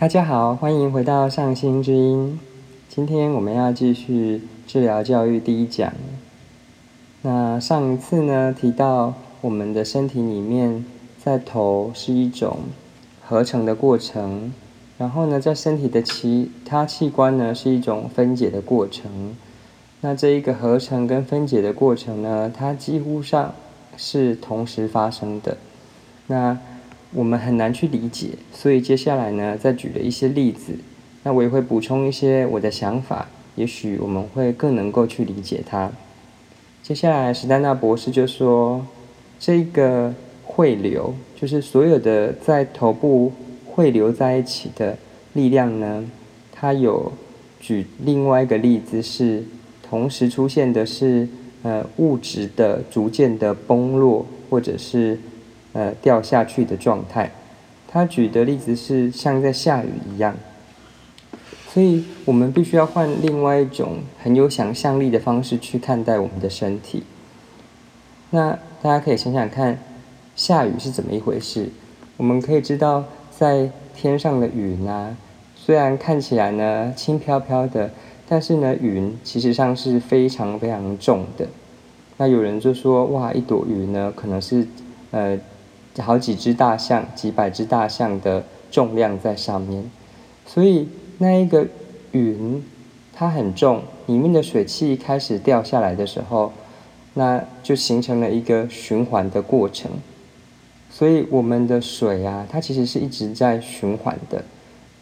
大家好，欢迎回到上心之音。今天我们要继续治疗教育第一讲。那上一次呢提到，我们的身体里面在头是一种合成的过程，然后呢在身体的其他器官呢是一种分解的过程。那这一个合成跟分解的过程呢，它几乎上是同时发生的。那我们很难去理解，所以接下来呢，再举了一些例子，那我也会补充一些我的想法，也许我们会更能够去理解它。接下来，史丹纳博士就说，这个汇流，就是所有的在头部汇流在一起的力量呢，它有举另外一个例子是，同时出现的是呃物质的逐渐的崩落，或者是。呃，掉下去的状态。他举的例子是像在下雨一样，所以我们必须要换另外一种很有想象力的方式去看待我们的身体。那大家可以想想看，下雨是怎么一回事？我们可以知道，在天上的云啊，虽然看起来呢轻飘飘的，但是呢云其实上是非常非常重的。那有人就说，哇，一朵云呢，可能是呃。好几只大象，几百只大象的重量在上面，所以那一个云它很重，里面的水汽开始掉下来的时候，那就形成了一个循环的过程。所以我们的水啊，它其实是一直在循环的。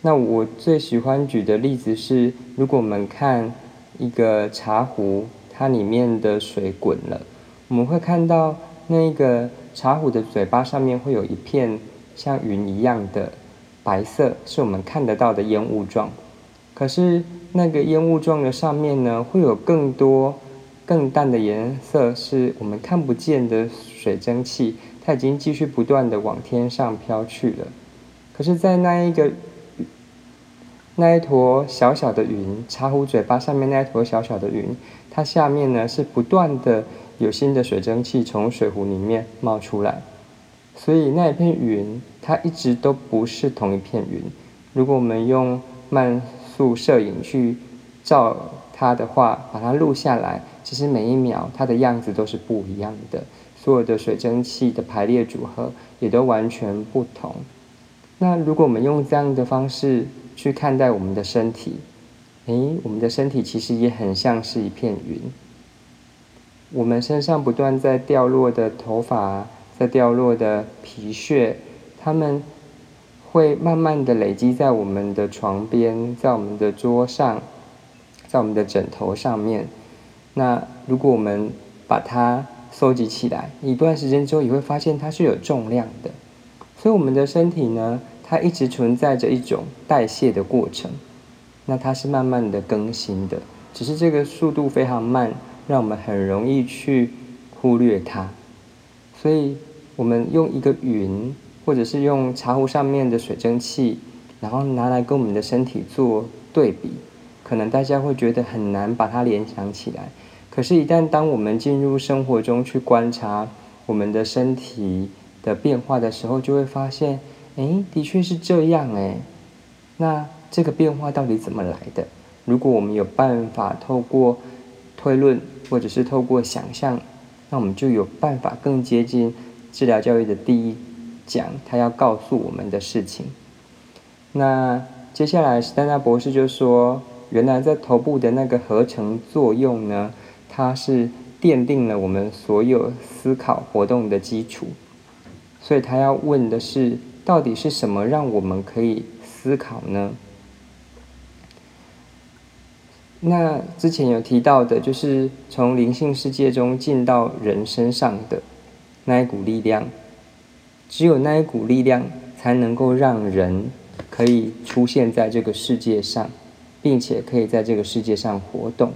那我最喜欢举的例子是，如果我们看一个茶壶，它里面的水滚了，我们会看到那个。茶壶的嘴巴上面会有一片像云一样的白色，是我们看得到的烟雾状。可是那个烟雾状的上面呢，会有更多更淡的颜色，是我们看不见的水蒸气，它已经继续不断的往天上飘去了。可是，在那一个那一坨小小的云，茶壶嘴巴上面那一坨小小的云，它下面呢是不断的。有新的水蒸气从水壶里面冒出来，所以那一片云它一直都不是同一片云。如果我们用慢速摄影去照它的话，把它录下来，其实每一秒它的样子都是不一样的，所有的水蒸气的排列组合也都完全不同。那如果我们用这样的方式去看待我们的身体，诶，我们的身体其实也很像是一片云。我们身上不断在掉落的头发，在掉落的皮屑，它们会慢慢的累积在我们的床边，在我们的桌上，在我们的枕头上面。那如果我们把它收集起来，一段时间之后，也会发现它是有重量的。所以我们的身体呢，它一直存在着一种代谢的过程。那它是慢慢的更新的，只是这个速度非常慢。让我们很容易去忽略它，所以我们用一个云，或者是用茶壶上面的水蒸气，然后拿来跟我们的身体做对比，可能大家会觉得很难把它联想起来。可是，一旦当我们进入生活中去观察我们的身体的变化的时候，就会发现，哎，的确是这样哎。那这个变化到底怎么来的？如果我们有办法透过推论。或者是透过想象，那我们就有办法更接近治疗教育的第一讲，他要告诉我们的事情。那接下来，史丹纳博士就说，原来在头部的那个合成作用呢，它是奠定了我们所有思考活动的基础。所以他要问的是，到底是什么让我们可以思考呢？那之前有提到的，就是从灵性世界中进到人身上的那一股力量，只有那一股力量才能够让人可以出现在这个世界上，并且可以在这个世界上活动。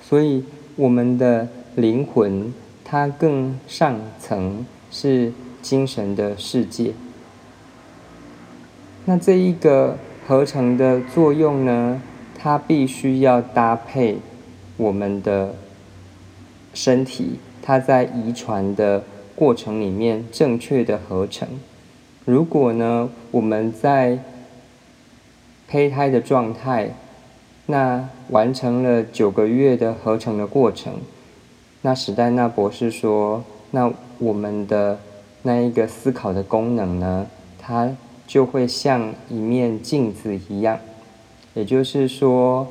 所以，我们的灵魂它更上层是精神的世界。那这一个合成的作用呢？它必须要搭配我们的身体，它在遗传的过程里面正确的合成。如果呢，我们在胚胎的状态，那完成了九个月的合成的过程。那史黛纳博士说：“那我们的那一个思考的功能呢，它就会像一面镜子一样，也就是说，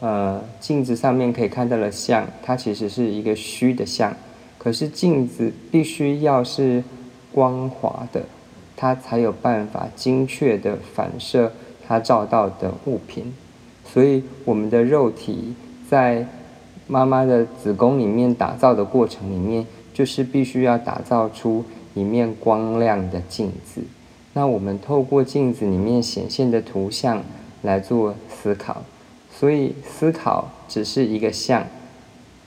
呃，镜子上面可以看到的像，它其实是一个虚的像。可是镜子必须要是光滑的，它才有办法精确的反射它照到的物品。所以我们的肉体在。”妈妈的子宫里面打造的过程里面，就是必须要打造出一面光亮的镜子。那我们透过镜子里面显现的图像来做思考，所以思考只是一个像。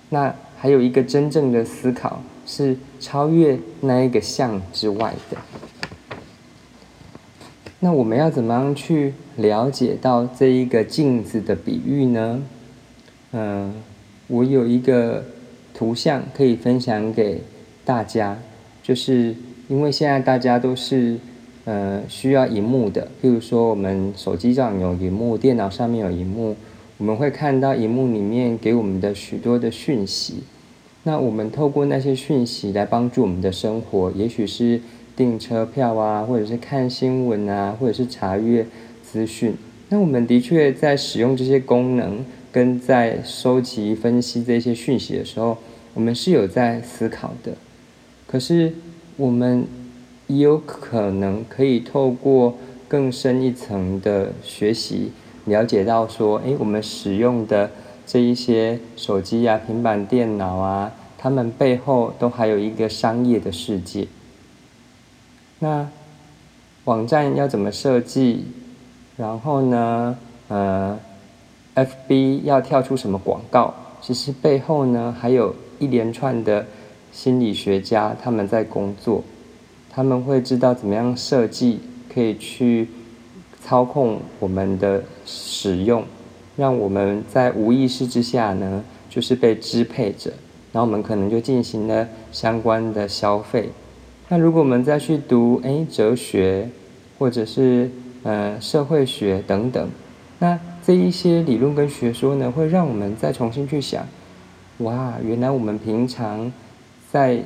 那还有一个真正的思考是超越那一个像之外的。那我们要怎么样去了解到这一个镜子的比喻呢？嗯。我有一个图像可以分享给大家，就是因为现在大家都是呃需要荧幕的，譬如说我们手机上有荧幕，电脑上面有荧幕，我们会看到荧幕里面给我们的许多的讯息。那我们透过那些讯息来帮助我们的生活，也许是订车票啊，或者是看新闻啊，或者是查阅资讯。那我们的确在使用这些功能。跟在收集、分析这些讯息的时候，我们是有在思考的。可是，我们也有可能可以透过更深一层的学习，了解到说，哎，我们使用的这一些手机啊、平板电脑啊，它们背后都还有一个商业的世界。那网站要怎么设计？然后呢，呃。FB 要跳出什么广告？其实背后呢，还有一连串的心理学家他们在工作，他们会知道怎么样设计，可以去操控我们的使用，让我们在无意识之下呢，就是被支配着，然后我们可能就进行了相关的消费。那如果我们再去读诶哲学，或者是呃社会学等等，那。这一些理论跟学说呢，会让我们再重新去想，哇，原来我们平常在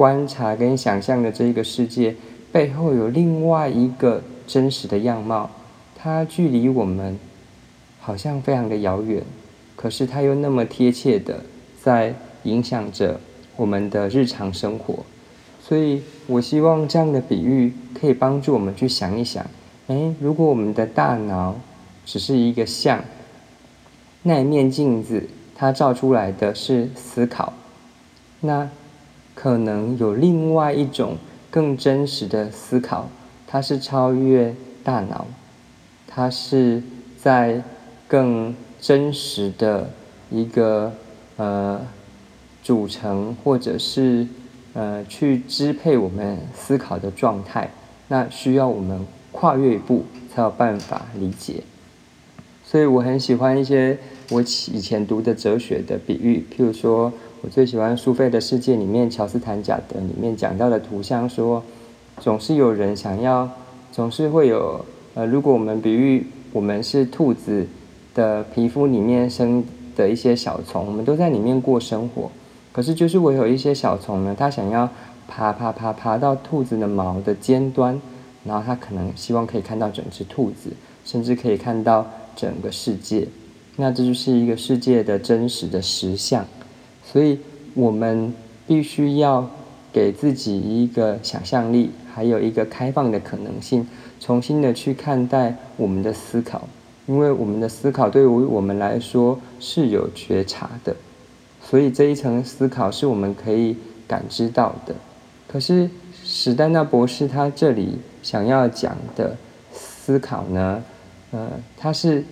观察跟想象的这个世界背后，有另外一个真实的样貌，它距离我们好像非常的遥远，可是它又那么贴切的在影响着我们的日常生活。所以我希望这样的比喻可以帮助我们去想一想，哎，如果我们的大脑。只是一个像，那一面镜子，它照出来的是思考。那可能有另外一种更真实的思考，它是超越大脑，它是在更真实的一个呃组成，或者是呃去支配我们思考的状态。那需要我们跨越一步，才有办法理解。所以我很喜欢一些我以前读的哲学的比喻，譬如说，我最喜欢《苏菲的世界》里面乔斯坦贾德里面讲到的图像，说总是有人想要，总是会有呃，如果我们比喻我们是兔子的皮肤里面生的一些小虫，我们都在里面过生活，可是就是我有一些小虫呢，它想要爬爬爬爬到兔子的毛的尖端，然后它可能希望可以看到整只兔子，甚至可以看到。整个世界，那这就是一个世界的真实的实相，所以我们必须要给自己一个想象力，还有一个开放的可能性，重新的去看待我们的思考，因为我们的思考对于我们来说是有觉察的，所以这一层思考是我们可以感知到的。可是史丹纳博士他这里想要讲的思考呢？呃，他是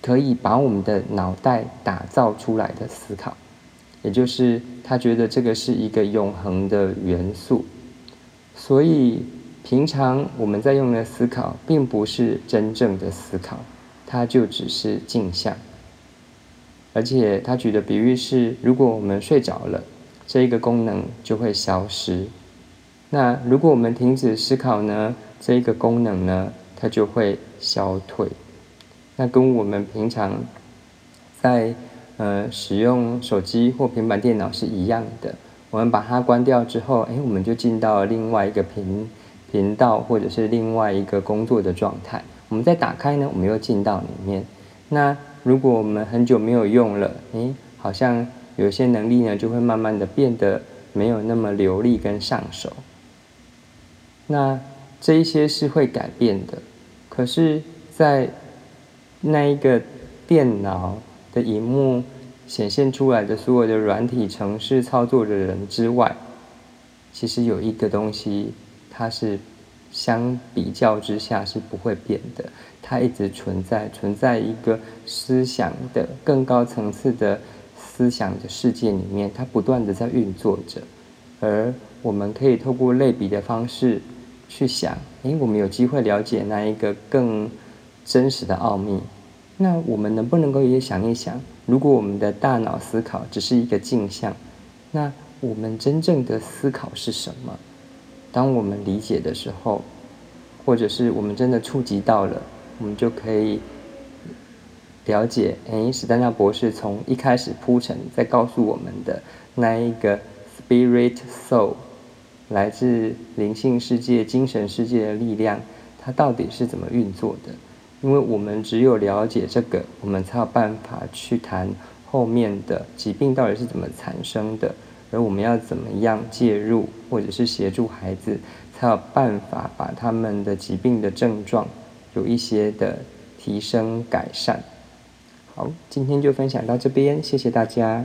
可以把我们的脑袋打造出来的思考，也就是他觉得这个是一个永恒的元素，所以平常我们在用的思考并不是真正的思考，它就只是镜像。而且他举的比喻是，如果我们睡着了，这一个功能就会消失；那如果我们停止思考呢，这一个功能呢？它就会消退，那跟我们平常在呃使用手机或平板电脑是一样的。我们把它关掉之后，哎，我们就进到另外一个频频道或者是另外一个工作的状态。我们再打开呢，我们又进到里面。那如果我们很久没有用了，哎，好像有些能力呢就会慢慢的变得没有那么流利跟上手。那这一些是会改变的，可是，在那一个电脑的荧幕显现出来的所有的软体程式操作的人之外，其实有一个东西，它是相比较之下是不会变的，它一直存在，存在一个思想的更高层次的思想的世界里面，它不断的在运作着，而我们可以透过类比的方式。去想，诶，我们有机会了解那一个更真实的奥秘。那我们能不能够也想一想，如果我们的大脑思考只是一个镜像，那我们真正的思考是什么？当我们理解的时候，或者是我们真的触及到了，我们就可以了解。诶，史丹纳博士从一开始铺陈，在告诉我们的那一个 spirit soul。来自灵性世界、精神世界的力量，它到底是怎么运作的？因为我们只有了解这个，我们才有办法去谈后面的疾病到底是怎么产生的，而我们要怎么样介入，或者是协助孩子，才有办法把他们的疾病的症状有一些的提升改善。好，今天就分享到这边，谢谢大家。